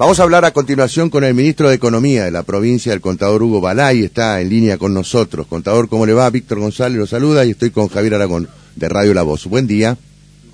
Vamos a hablar a continuación con el ministro de Economía de la provincia, el contador Hugo Balay, está en línea con nosotros. Contador, ¿cómo le va? Víctor González lo saluda y estoy con Javier Aragón de Radio La Voz. Buen día.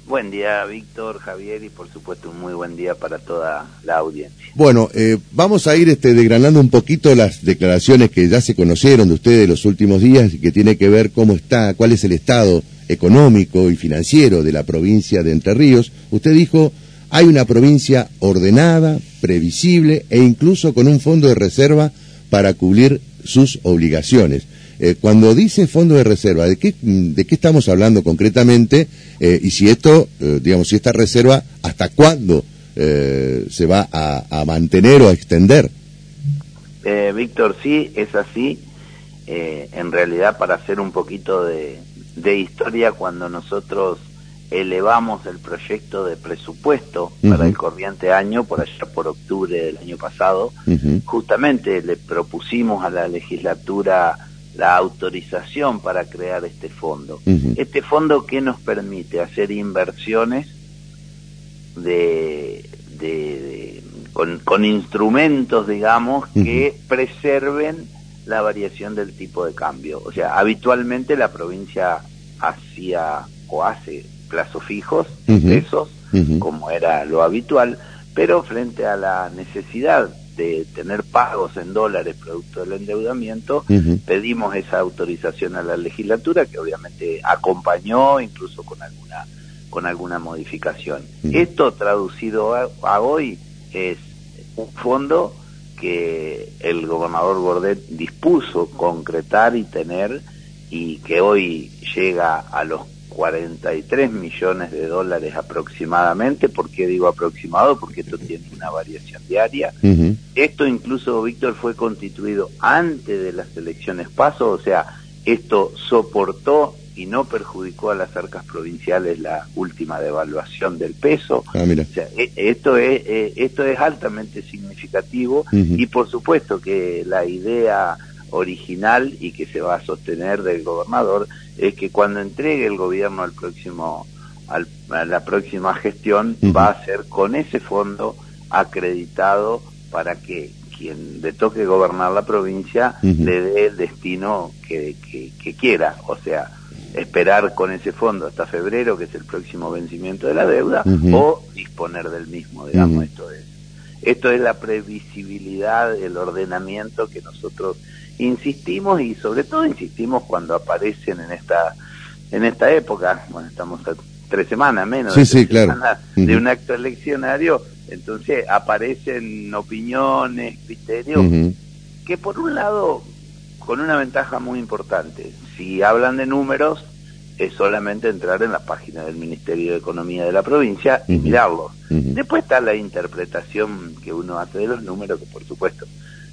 Buen día, Víctor, Javier, y por supuesto un muy buen día para toda la audiencia. Bueno, eh, vamos a ir este, desgranando un poquito las declaraciones que ya se conocieron de ustedes los últimos días y que tiene que ver cómo está, cuál es el estado económico y financiero de la provincia de Entre Ríos. Usted dijo hay una provincia ordenada, previsible e incluso con un fondo de reserva para cubrir sus obligaciones. Eh, cuando dice fondo de reserva, ¿de qué, de qué estamos hablando concretamente? Eh, y si esto, eh, digamos, si esta reserva, ¿hasta cuándo se va a, mantener o a extender? Víctor, sí, es así. en realidad, para hacer un poquito de, de historia, cuando nosotros elevamos el proyecto de presupuesto para el corriente año, por allá por octubre del año pasado, justamente le propusimos a la legislatura la autorización para crear este fondo. Este fondo que nos permite hacer inversiones de, de, con, con, instrumentos, digamos, que preserven la variación del tipo de cambio. O sea, habitualmente la provincia hacía o hace plazos fijos, pesos, como era lo habitual, pero frente a la necesidad de tener pagos en dólares producto del endeudamiento, pedimos esa autorización a la legislatura que obviamente acompañó incluso con alguna con alguna modificación. Esto traducido a, hoy es un fondo que el gobernador Gordet dispuso concretar y tener y que hoy llega a los 43 millones de dólares aproximadamente. ¿Por qué digo aproximado? Porque esto tiene una variación diaria. Esto incluso, Víctor, fue constituido antes de las elecciones paso, o sea, esto soportó y no perjudicó a las arcas provinciales la última devaluación del peso. Ah, e, esto es eh, esto es altamente significativo y por supuesto que la idea original y que se va a sostener del gobernador es que cuando entregue el gobierno al próximo al, a la próxima gestión va a ser con ese fondo acreditado para que quien le toque gobernar la provincia le dé el destino que, que, quiera, o sea, esperar con ese fondo hasta febrero, que es el próximo vencimiento de la deuda, o disponer del mismo, digamos, esto es. Esto es la previsibilidad, el ordenamiento que nosotros insistimos y sobre todo insistimos cuando aparecen en esta en esta época, bueno, estamos a tres semanas menos de, un acto eleccionario, entonces aparecen opiniones, criterios, que por un lado, con una ventaja muy importante, si hablan de números, es solamente entrar en la página del Ministerio de Economía de la provincia y mirarlos. Después está la interpretación que uno hace de los números, que por supuesto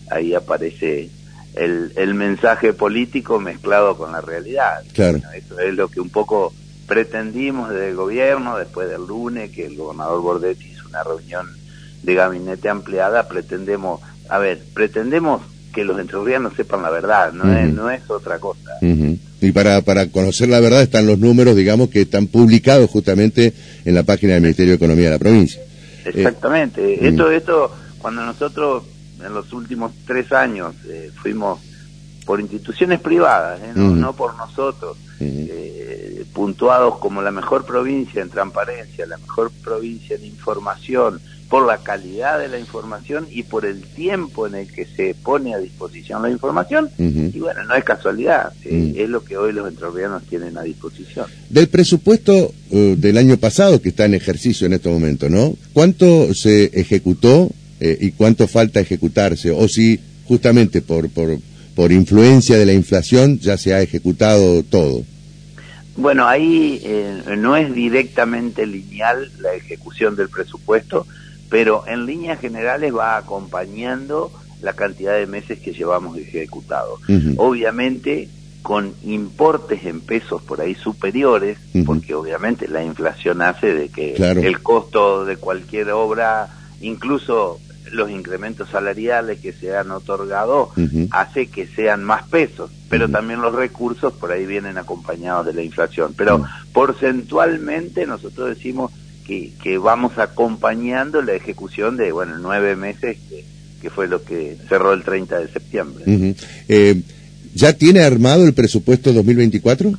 ahí aparece el, el mensaje político mezclado con la realidad. Claro. eso es lo que un poco pretendimos desde el gobierno, después del lunes, que el gobernador Bordetti hizo una reunión de gabinete ampliada, pretendemos, a ver, pretendemos que los entrerrianos sepan la verdad, no, es, no es otra cosa. Y para, para conocer la verdad están los números, digamos, que están publicados justamente en la página del Ministerio de Economía de la provincia. Exactamente. esto, esto, cuando nosotros en los últimos tres años eh, fuimos por instituciones privadas, ¿eh? no, por nosotros, eh, puntuados como la mejor provincia en transparencia, la mejor provincia en información, por la calidad de la información y por el tiempo en el que se pone a disposición la información. Y bueno, no es casualidad, es lo que hoy los entrerrianos tienen a disposición. Del presupuesto del año pasado que está en ejercicio en este momento, ¿no? ¿Cuánto se ejecutó eh, y cuánto falta ejecutarse, o si justamente por, por, por influencia de la inflación ya se ha ejecutado todo. Bueno, ahí eh, no es directamente lineal la ejecución del presupuesto, pero en líneas generales va acompañando la cantidad de meses que llevamos ejecutados. Obviamente con importes en pesos por ahí superiores, porque obviamente la inflación hace de que el costo de cualquier obra, incluso los incrementos salariales que se han otorgado hace que sean más pesos, pero también los recursos por ahí vienen acompañados de la inflación. Pero porcentualmente nosotros decimos que, que vamos acompañando la ejecución de, bueno, nueve meses que, que fue lo que cerró el 30 de septiembre. eh, ¿Ya tiene armado el presupuesto 2024?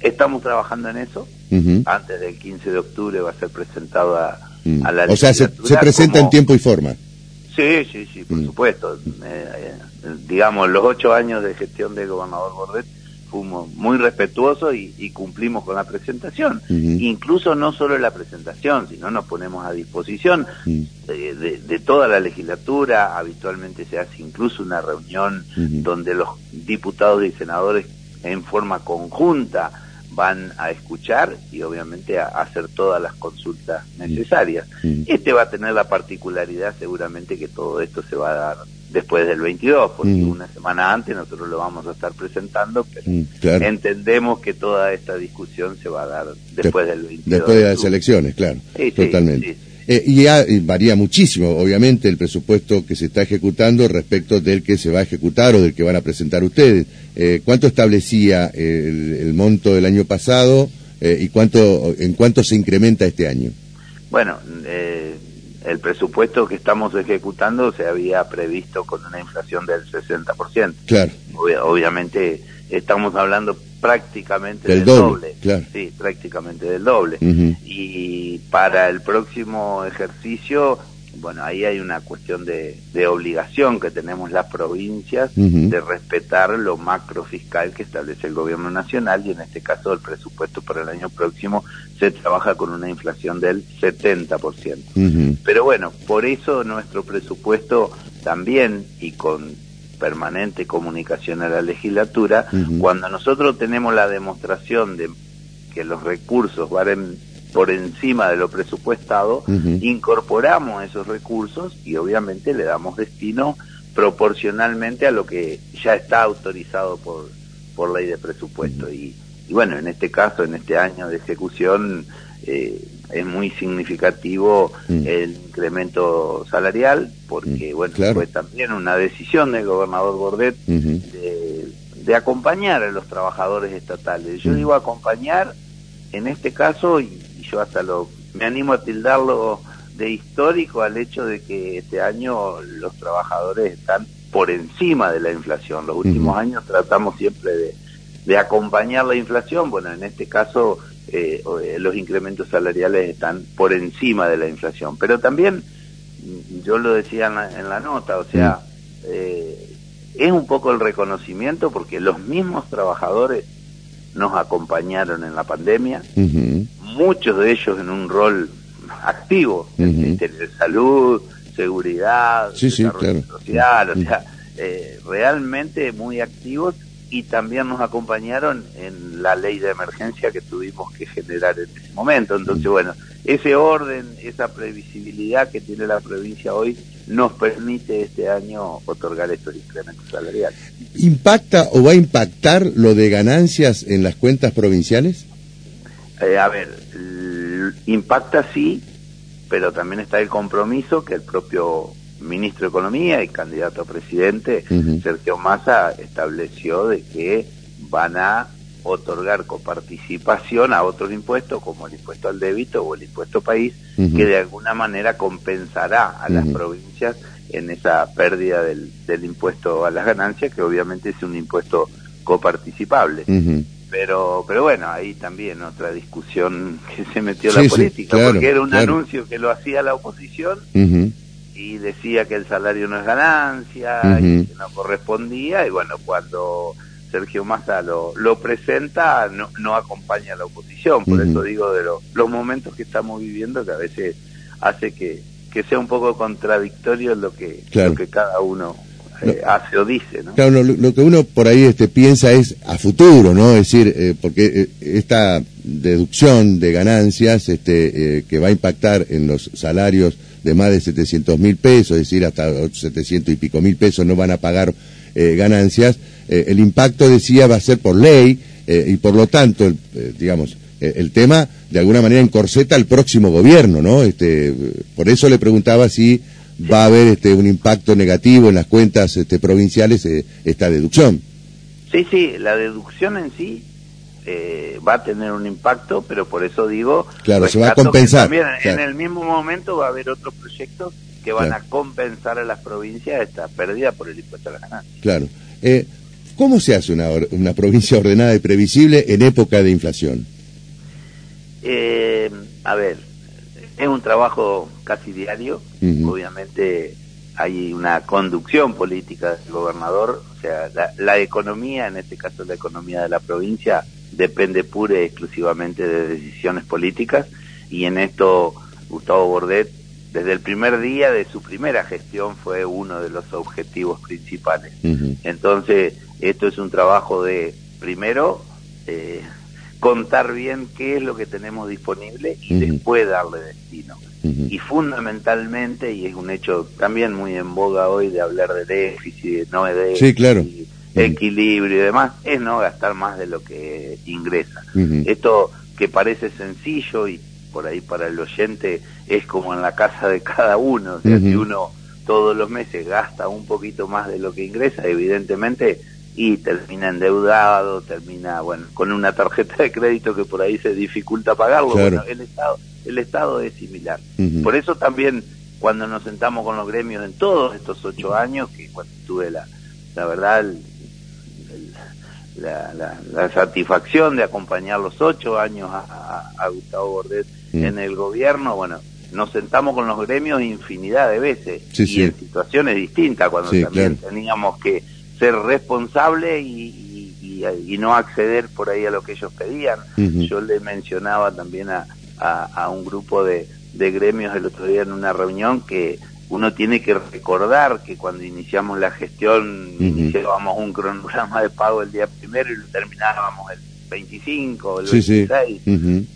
Estamos trabajando en eso. Antes del 15 de octubre va a ser presentado a, mm. a la O sea, se, presenta en tiempo y forma. Sí, sí, sí, por mm. supuesto. Eh, eh, digamos, los ocho años de gestión del gobernador Bordet fuimos muy respetuosos y, cumplimos con la presentación. Incluso no solo la presentación, sino nos ponemos a disposición mm. de, toda la legislatura. Habitualmente se hace incluso una reunión donde los diputados y senadores en forma conjunta van a escuchar y obviamente a, hacer todas las consultas necesarias. Este va a tener la particularidad seguramente que todo esto se va a dar después del 22, porque una semana antes nosotros lo vamos a estar presentando, pero entendemos que toda esta discusión se va a dar después del 22. Después de, las elecciones, claro. totalmente. Eh, y, varía muchísimo, obviamente, el presupuesto que se está ejecutando respecto del que se va a ejecutar o del que van a presentar ustedes. Eh, ¿Cuánto establecía el, monto del año pasado eh, y cuánto en cuánto se incrementa este año? Bueno, el presupuesto que estamos ejecutando se había previsto con una inflación del 60%. Claro. obviamente estamos hablando prácticamente del, doble, sí, prácticamente del doble. Y para el próximo ejercicio, bueno, ahí hay una cuestión de, de obligación que tenemos las provincias de respetar lo macro fiscal que establece el gobierno nacional y en este caso el presupuesto para el año próximo se trabaja con una inflación del 70%. Pero bueno, por eso nuestro presupuesto también y con permanente comunicación a la legislatura, cuando nosotros tenemos la demostración de que los recursos van por encima de lo presupuestado, incorporamos esos recursos y obviamente le damos destino proporcionalmente a lo que ya está autorizado por, por ley de presupuesto. y, y, bueno, en este caso, en este año de ejecución, eh, es muy significativo mm. el incremento salarial, porque mm, bueno, fue también una decisión del gobernador Bordet de, acompañar a los trabajadores estatales. Yo mm. digo acompañar en este caso, y, yo hasta lo me animo a tildarlo de histórico al hecho de que este año los trabajadores están por encima de la inflación. Los últimos años tratamos siempre de, de acompañar la inflación, bueno, en este caso eh, eh, los incrementos salariales están por encima de la inflación. Pero también, mm, yo lo decía en la, nota, o sea, eh, es un poco el reconocimiento porque los mismos trabajadores nos acompañaron en la pandemia, muchos de ellos en un rol activo, en el Ministerio de Salud, Seguridad, Desarrollo Social, o sea, realmente muy activos y también nos acompañaron en la ley de emergencia que tuvimos que generar en ese momento. Entonces, bueno, ese orden, esa previsibilidad que tiene la provincia hoy nos permite este año otorgar estos incrementos salariales. ¿Impacta o va a impactar lo de ganancias en las cuentas provinciales? Eh, a ver, impacta sí, pero también está el compromiso que el propio ministro de Economía y candidato a presidente, Sergio Massa, estableció de que van a otorgar coparticipación a otros impuestos como el impuesto al débito o el impuesto país, que de alguna manera compensará a las provincias en esa pérdida del, del, impuesto a las ganancias, que obviamente es un impuesto coparticipable. Pero, pero bueno, ahí también otra discusión que se metió la política, porque era un anuncio que lo hacía la oposición y decía que el salario no es ganancia y que no correspondía y bueno cuando Sergio Massa lo, lo presenta no, no acompaña a la oposición. Por eso digo de los momentos que estamos viviendo que a veces hace que, que sea un poco contradictorio lo que, lo que cada uno eh, hace o dice, ¿no? Claro, lo, que uno por ahí este, piensa es a futuro, ¿no? Es decir, eh, porque eh, esta deducción de ganancias este, que va a impactar en los salarios de más de 700 mil pesos, es decir, hasta 700 y pico mil pesos no van a pagar eh, ganancias, eh, el impacto, decía, va a ser por ley eh, y por lo tanto, digamos, el tema de alguna manera encorseta al próximo gobierno, ¿no? Este, por eso le preguntaba si va a haber este, un impacto negativo en las cuentas este, provinciales esta deducción. Sí, sí, la deducción en sí eh, va a tener un impacto, pero por eso digo, claro, se va a compensar. También en el mismo momento va a haber otros proyectos que van a compensar a las provincias esta pérdida por el impuesto a la ganancia. Claro. Eh, ¿Cómo se hace una, una provincia ordenada y previsible en época de inflación? Eh, a ver, es un trabajo casi diario. Obviamente hay una conducción política del gobernador. O sea, la, economía, en este caso la economía de la provincia, depende pura y exclusivamente de decisiones políticas. Y en esto, Gustavo Bordet, desde el primer día de su primera gestión, fue uno de los objetivos principales. Entonces, esto es un trabajo de, primero, eh, contar bien qué es lo que tenemos disponible y después darle destino. Y fundamentalmente, y es un hecho también muy en boga hoy de hablar de déficit, no de déficit, claro. Equilibrio y demás, es no gastar más de lo que ingresa. Esto que parece sencillo y por ahí para el oyente es como en la casa de cada uno, o sea, si uno todos los meses gasta un poquito más de lo que ingresa, evidentemente y termina endeudado, termina bueno con una tarjeta de crédito que por ahí se dificulta pagarlo. Bueno, el Estado el Estado es similar. Por eso también cuando nos sentamos con los gremios en todos estos ocho años, que cuando tuve la, la verdad la, la, satisfacción de acompañar los ocho años a, a, Gustavo Bordet en el gobierno, bueno, nos sentamos con los gremios infinidad de veces y en situaciones distintas, cuando también teníamos que ser responsable y, y, no acceder por ahí a lo que ellos pedían. Yo le mencionaba también a, a, un grupo de, de gremios el otro día en una reunión que uno tiene que recordar que cuando iniciamos la gestión iniciábamos un cronograma de pago el día primero y lo terminábamos el 25 el 26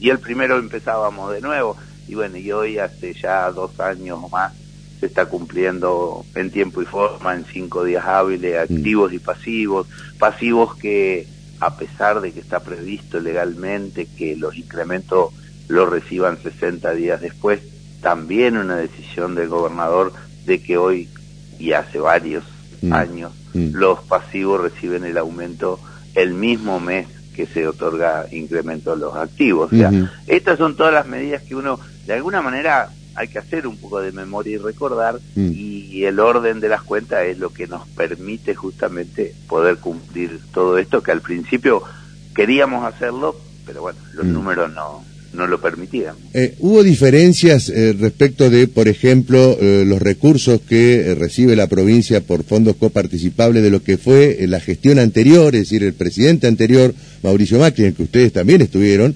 y el primero empezábamos de nuevo. Y bueno y hoy hace ya dos años o más se está cumpliendo en tiempo y forma, en cinco días hábiles, activos y pasivos, pasivos que a pesar de que está previsto legalmente que los incrementos los reciban 60 días después, también una decisión del gobernador de que hoy y hace varios mm. años mm. los pasivos reciben el aumento el mismo mes que se otorga incremento a los activos. O sea, estas son todas las medidas que uno de alguna manera hay que hacer un poco de memoria y recordar mm. y el orden de las cuentas es lo que nos permite justamente poder cumplir todo esto que al principio queríamos hacerlo, pero bueno, los números no, no lo permitían. Eh, ¿Hubo diferencias eh, respecto de, por ejemplo, eh, los recursos que recibe la provincia por fondos coparticipables de lo que fue la gestión anterior, es decir, el presidente anterior, Mauricio Macri, en el que ustedes también estuvieron,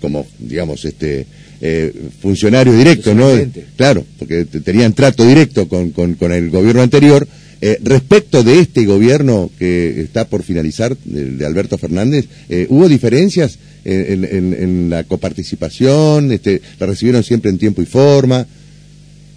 como, digamos, este eh, funcionario directo, ¿no? Claro, porque tenían trato directo con, con, el gobierno anterior. Eh, respecto de este gobierno que está por finalizar, de, Alberto Fernández, eh, ¿hubo diferencias en, en, la coparticipación? Este, ¿La recibieron siempre en tiempo y forma?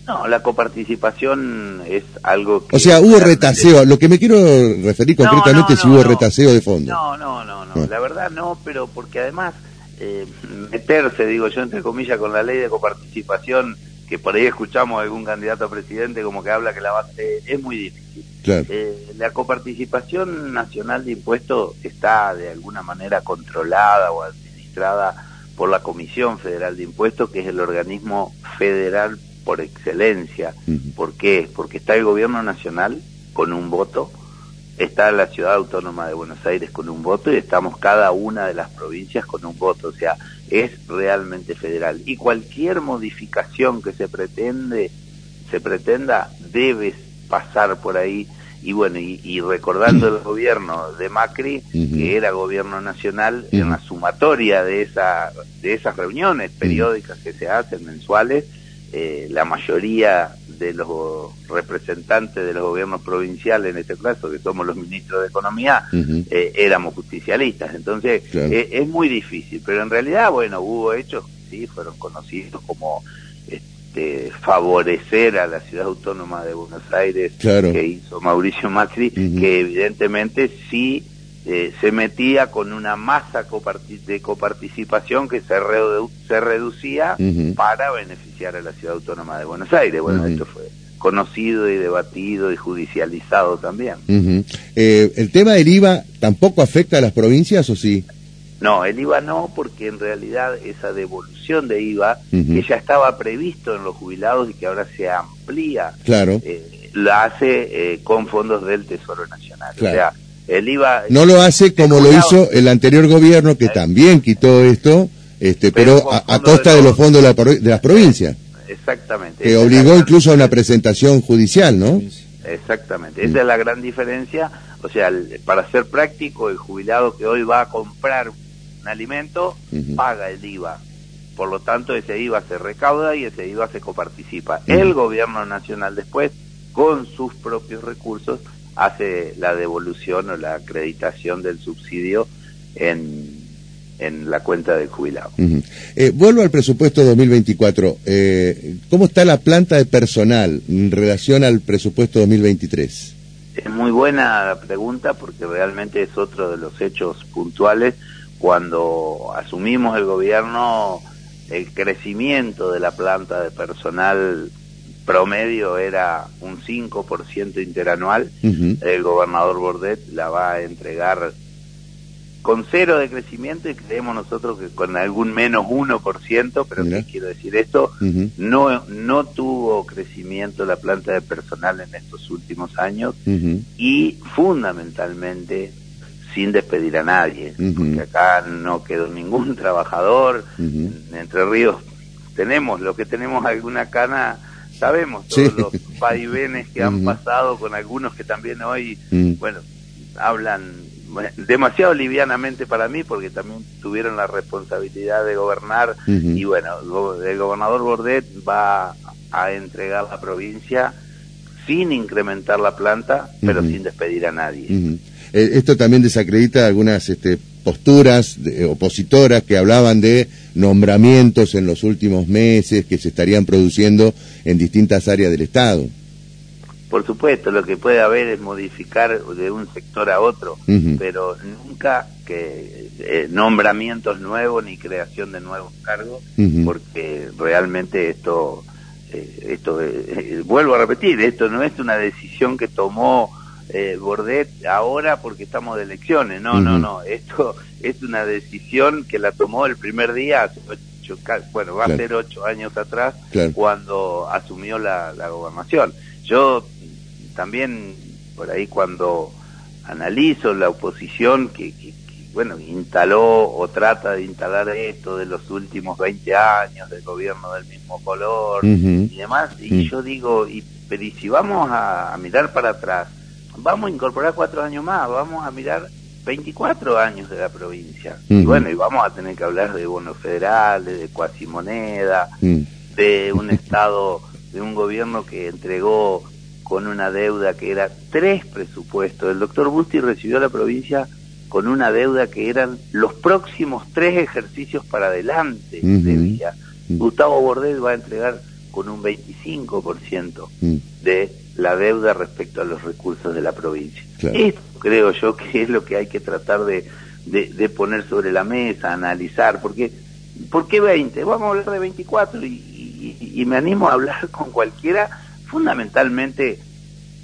No, la coparticipación es algo que... O sea, hubo retaseo. Lo que me quiero referir concretamente es si hubo retaseo de fondo. No, no, no, no. La verdad no, pero porque además eh, meterse, digo yo, entre comillas, con la ley de coparticipación, que por ahí escuchamos a algún candidato a presidente como que habla que la base es muy difícil. Eh, la coparticipación nacional de impuestos está de alguna manera controlada o administrada por la Comisión Federal de Impuestos, que es el organismo federal por excelencia. ¿Por qué? Porque está el gobierno nacional con un voto, está la ciudad autónoma de Buenos Aires con un voto y estamos cada una de las provincias con un voto, o sea, es realmente federal. Y cualquier modificación que se pretende, se pretenda, debe pasar por ahí. Y bueno, y, recordando el gobierno de Macri, que era gobierno nacional, en la sumatoria de, esa, de esas reuniones periódicas que se hacen mensuales, eh, la mayoría de los representantes de los gobiernos provinciales, en este caso, que somos los ministros de Economía, eh, éramos justicialistas. Entonces, eh, es muy difícil, pero en realidad, bueno, hubo hechos, sí, fueron conocidos como este, favorecer a la ciudad autónoma de Buenos Aires que hizo Mauricio Macri, que evidentemente sí eh, se metía con una masa de coparticipación que se, se reducía para beneficiar a la ciudad autónoma de Buenos Aires. Bueno, esto fue conocido y debatido y judicializado también. Eh, ¿El tema del IVA tampoco afecta a las provincias o sí? No, el IVA no, porque en realidad esa devolución de IVA, que ya estaba previsto en los jubilados y que ahora se amplía, claro. Eh, la hace eh, con fondos del Tesoro Nacional. O sea, el IVA... No lo hace como lo hizo el anterior gobierno, que también quitó esto, este, pero, a, costa de los, fondos de, las provincias. Exactamente. Que obligó incluso a una presentación judicial, ¿no? Exactamente. Esa es la gran diferencia. O sea, para ser práctico, el jubilado que hoy va a comprar alimento, paga el IVA. Por lo tanto, ese IVA se recauda y ese IVA se coparticipa. El gobierno nacional después, con sus propios recursos, hace la devolución o la acreditación del subsidio en, en la cuenta del jubilado. Eh, vuelvo al presupuesto 2024. Eh, ¿Cómo está la planta de personal en relación al presupuesto 2023? Es muy buena la pregunta porque realmente es otro de los hechos puntuales cuando asumimos el gobierno, el crecimiento de la planta de personal promedio era un 5% interanual. El gobernador Bordet la va a entregar con cero de crecimiento y creemos nosotros que con algún menos 1%, pero ¿qué quiero decir esto? no, no tuvo crecimiento la planta de personal en estos últimos años y fundamentalmente sin despedir a nadie, porque acá no quedó ningún trabajador, en Entre Ríos tenemos, lo que tenemos alguna cana, sabemos todos los vaivenes que han pasado con algunos que también hoy, bueno, hablan demasiado livianamente para mí porque también tuvieron la responsabilidad de gobernar y bueno, el gobernador Bordet va a entregar la provincia sin incrementar la planta, pero sin despedir a nadie. Eh, esto también desacredita algunas este, posturas opositoras que hablaban de nombramientos en los últimos meses que se estarían produciendo en distintas áreas del Estado. Por supuesto, lo que puede haber es modificar de un sector a otro, pero nunca que eh, nombramientos nuevos ni creación de nuevos cargos, porque realmente esto, eh, esto vuelvo a repetir, esto no es una decisión que tomó eh, Bordet ahora porque estamos de elecciones. No, no, no. Esto es una decisión que la tomó el primer día, hace bueno, va a ser ocho años atrás, cuando asumió la, gobernación. Yo también, por ahí cuando analizo la oposición que, bueno, instaló o trata de instalar esto de los últimos 20 años del gobierno del mismo color y demás, y yo digo, y, pero y si vamos a mirar para atrás, vamos a incorporar cuatro años más, vamos a mirar 24 años de la provincia. Y bueno, y vamos a tener que hablar de bonos federales, de cuasimoneda, de un Estado, de un gobierno que entregó con una deuda que era tres presupuestos. El doctor Busti recibió a la provincia con una deuda que eran los próximos tres ejercicios para adelante de vía. Gustavo Bordel va a entregar con un 25% de la deuda respecto a los recursos de la provincia. Esto creo yo que es lo que hay que tratar de, de, poner sobre la mesa, analizar, porque ¿por qué 20? Vamos a hablar de 24 y, y, me animo a hablar con cualquiera, fundamentalmente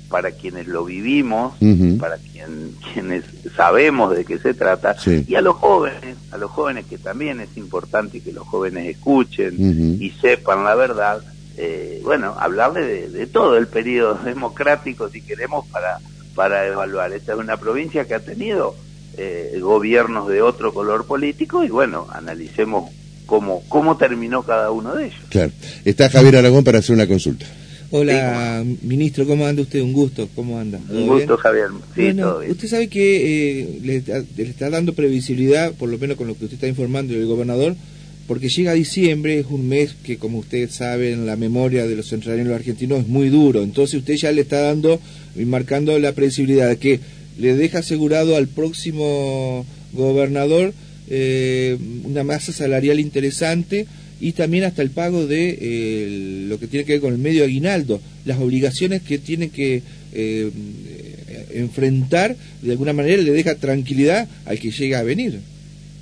para quienes lo vivimos, para quien, quienes sabemos de qué se trata, y a los jóvenes, a los jóvenes que también es importante que los jóvenes escuchen y sepan la verdad, eh, bueno, hablarle de, todo el periodo democrático, si queremos, para, para evaluar. Esta es una provincia que ha tenido eh, gobiernos de otro color político y bueno, analicemos cómo, cómo terminó cada uno de ellos. Claro. Está Javier Aragón para hacer una consulta. Hola, ministro, ¿cómo anda usted? Un gusto, ¿cómo anda? Un gusto, Javier. Sí, todo bien. usted sabe que eh, le, le, está dando previsibilidad, por lo menos con lo que usted está informando el gobernador, porque llega diciembre, es un mes que como ustedes saben, la memoria de los centralinos argentinos es muy duro, entonces usted ya le está dando y marcando la previsibilidad que le deja asegurado al próximo gobernador eh, una masa salarial interesante y también hasta el pago de eh, lo que tiene que ver con el medio aguinaldo, las obligaciones que tiene que eh, enfrentar, de alguna manera le deja tranquilidad al que llega a venir.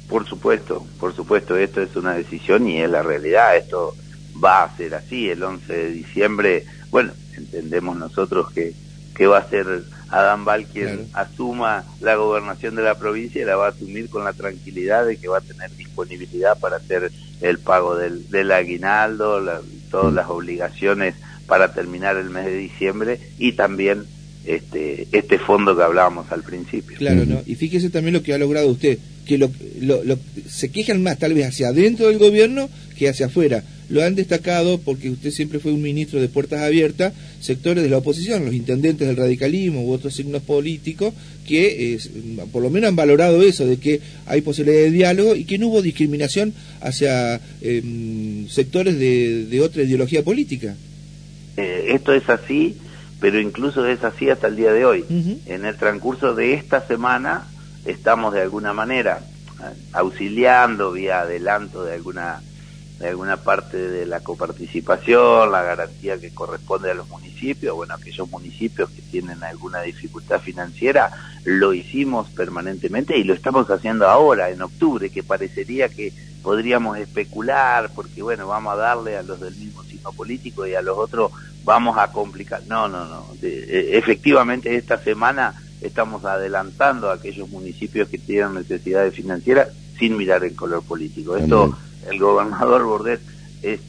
Por supuesto, por supuesto, esto es una decisión y es la realidad, esto va a ser así, el 11 de diciembre. Bueno, entendemos nosotros que, que va a ser Adán Val quien asuma la gobernación de la provincia y la va a asumir con la tranquilidad de que va a tener disponibilidad para hacer el pago del, del aguinaldo, todas las obligaciones para terminar el mes de diciembre y también este, este fondo que hablábamos al principio. Claro, ¿no? Y fíjese también lo que ha logrado usted, que lo, lo, se quejan más tal vez hacia adentro del gobierno que hacia afuera. Lo han destacado porque usted siempre fue un ministro de puertas abiertas, sectores de la oposición, los intendentes del radicalismo u otros signos políticos, que por lo menos han valorado eso, de que hay posibilidad de diálogo y que no hubo discriminación hacia em, sectores de, de, otra ideología política. Eh, esto es así, pero incluso es así hasta el día de hoy. En el transcurso de esta semana estamos de alguna manera auxiliando vía adelanto de alguna de alguna parte de la coparticipación, la garantía que corresponde a los municipios, bueno, aquellos municipios que tienen alguna dificultad financiera, lo hicimos permanentemente y lo estamos haciendo ahora, en octubre, que parecería que podríamos especular, porque bueno, vamos a darle a los del mismo signo político y a los otros vamos a complicar. No, no, no. E, efectivamente, esta semana estamos adelantando a aquellos municipios que tienen necesidades financieras sin mirar el color político. Esto el gobernador Bordet eh,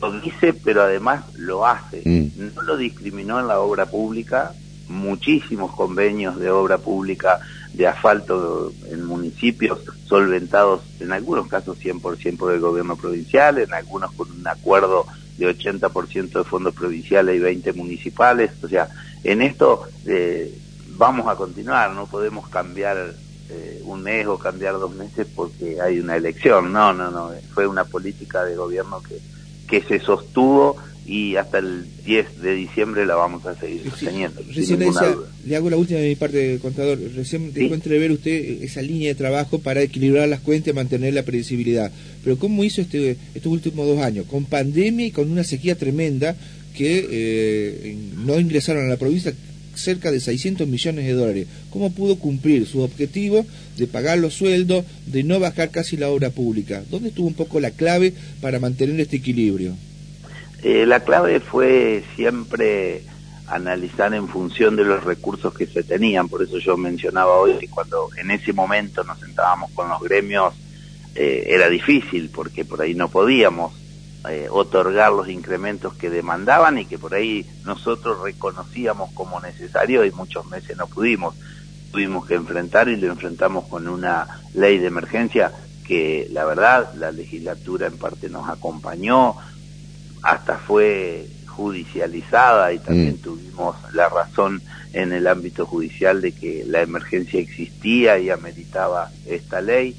lo dice, pero además lo hace. Mm. No lo discriminó en la obra pública, muchísimos convenios de obra pública de asfalto en municipios solventados, en algunos casos 100% por el gobierno provincial, en algunos con un acuerdo de 80% de fondos provinciales y 20 municipales. O sea, en esto eh, vamos a continuar, no podemos cambiar eh, un mes o cambiar dos meses porque hay una elección. No, no, no. Fue una política de gobierno que, que se sostuvo y hasta el 10 de diciembre la vamos a seguir sosteniendo. Recién le, hago la última de mi parte, contador. Recién dejó entrever usted esa línea de trabajo para equilibrar las cuentas y mantener la previsibilidad. Pero ¿cómo hizo este, estos últimos dos años? Con pandemia y con una sequía tremenda que eh, no ingresaron a la provincia cerca de 600 millones de dólares. ¿Cómo pudo cumplir su objetivo de pagar los sueldos, de no bajar casi la obra pública? ¿Dónde estuvo un poco la clave para mantener este equilibrio? Eh, la clave fue siempre analizar en función de los recursos que se tenían. Por eso yo mencionaba hoy que cuando en ese momento nos sentábamos con los gremios eh, era difícil porque por ahí no podíamos eh, otorgar los incrementos que demandaban y que por ahí nosotros reconocíamos como necesario y muchos meses no pudimos. Tuvimos que enfrentar y lo enfrentamos con una ley de emergencia que la verdad la legislatura en parte nos acompañó, hasta fue judicializada y también mm. tuvimos la razón en el ámbito judicial de que la emergencia existía y ameritaba esta ley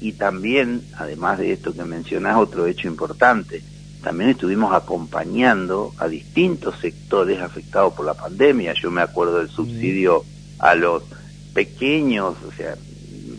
y también, además de esto que mencionás, otro hecho importante, también estuvimos acompañando a distintos sectores afectados por la pandemia. Yo me acuerdo del subsidio a los pequeños, o sea,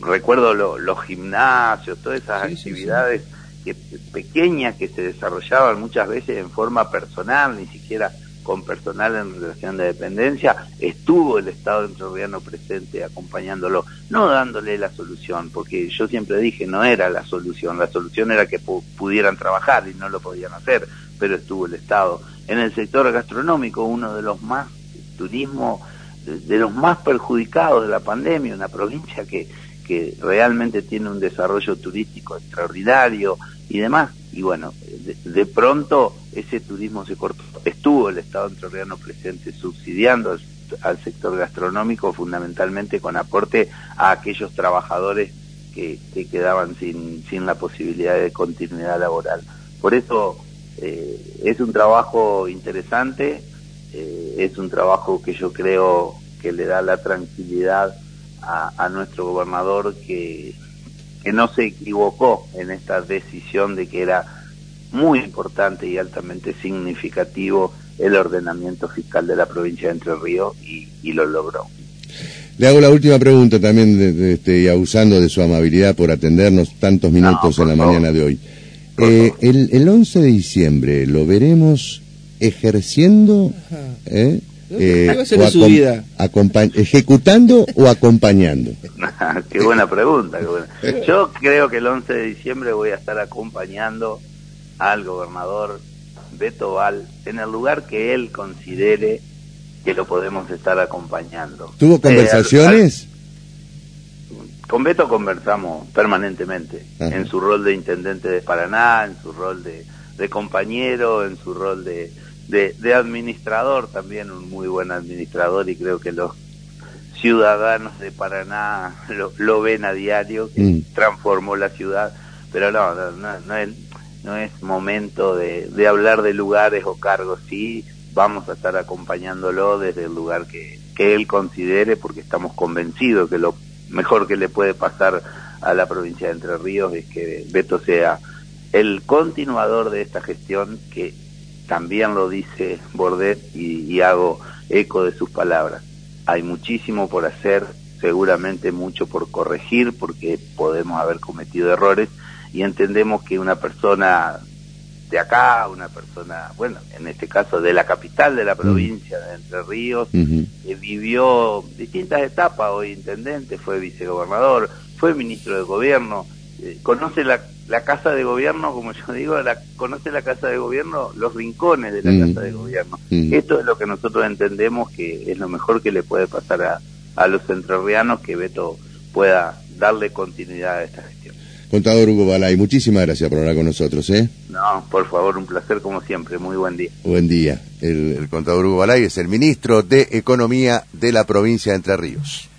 recuerdo los gimnasios, todas esas actividades Que, pequeñas que se desarrollaban muchas veces en forma personal, ni siquiera con personal en relación de dependencia, estuvo el Estado entrerriano presente acompañándolo, no dándole la solución, porque yo siempre dije no era la solución, la solución era que pudieran trabajar y no lo podían hacer, pero estuvo el Estado. En el sector gastronómico, uno de los más, turismo, de los más perjudicados de la pandemia, una provincia que, que realmente tiene un desarrollo turístico extraordinario y demás, y bueno, de, pronto ese turismo se cortó. Estuvo el Estado entrerriano presente subsidiando al, sector gastronómico fundamentalmente con aporte a aquellos trabajadores que, quedaban sin, sin la posibilidad de continuidad laboral. Por eso eh, es un trabajo interesante, eh, es un trabajo que yo creo que le da la tranquilidad a, a nuestro gobernador que que no se equivocó en esta decisión de que era muy importante y altamente significativo el ordenamiento fiscal de la provincia de Entre Ríos y, lo logró. Le hago la última pregunta también, este, y abusando de su amabilidad por atendernos tantos minutos en la mañana de hoy. Eh, el, el 11 de diciembre lo veremos ejerciendo ¿eh? ¿Qué va a ser de su vida? ¿Ejecutando o acompañando? qué buena pregunta. Yo creo que el 11 de diciembre voy a estar acompañando al gobernador Beto Val en el lugar que él considere que lo podemos estar acompañando. ¿Tuvo conversaciones? con Beto conversamos permanentemente, en su rol de intendente de Paraná, en su rol de, compañero, en su rol de, de, administrador, también un muy buen administrador y creo que los ciudadanos de Paraná lo, ven a diario, que mm. transformó la ciudad, pero no, no, no, es, no es momento de, de hablar de lugares o cargos, sí, vamos a estar acompañándolo desde el lugar que, que él considere, porque estamos convencidos que lo mejor que le puede pasar a la provincia de Entre Ríos es que Beto sea el continuador de esta gestión que también lo dice Bordet y, hago eco de sus palabras. Hay muchísimo por hacer, seguramente mucho por corregir porque podemos haber cometido errores y entendemos que una persona de acá, una persona, bueno, en este caso de la capital de la mm. provincia de Entre Ríos, que vivió distintas etapas, hoy intendente, fue vicegobernador, fue ministro de gobierno, eh, conoce la, la, casa de gobierno, como yo digo, la, conoce la casa de gobierno, los rincones de la mm. casa de gobierno. Mm. Esto es lo que nosotros entendemos que es lo mejor que le puede pasar a, a los entrerrianos, que Beto pueda darle continuidad a esta gestión. Contador Hugo Balay, muchísimas gracias por hablar con nosotros. ¿eh? No, por favor, un placer como siempre. Muy buen día. Buen día. El, el contador Hugo Balay es el ministro de Economía de la provincia de Entre Ríos.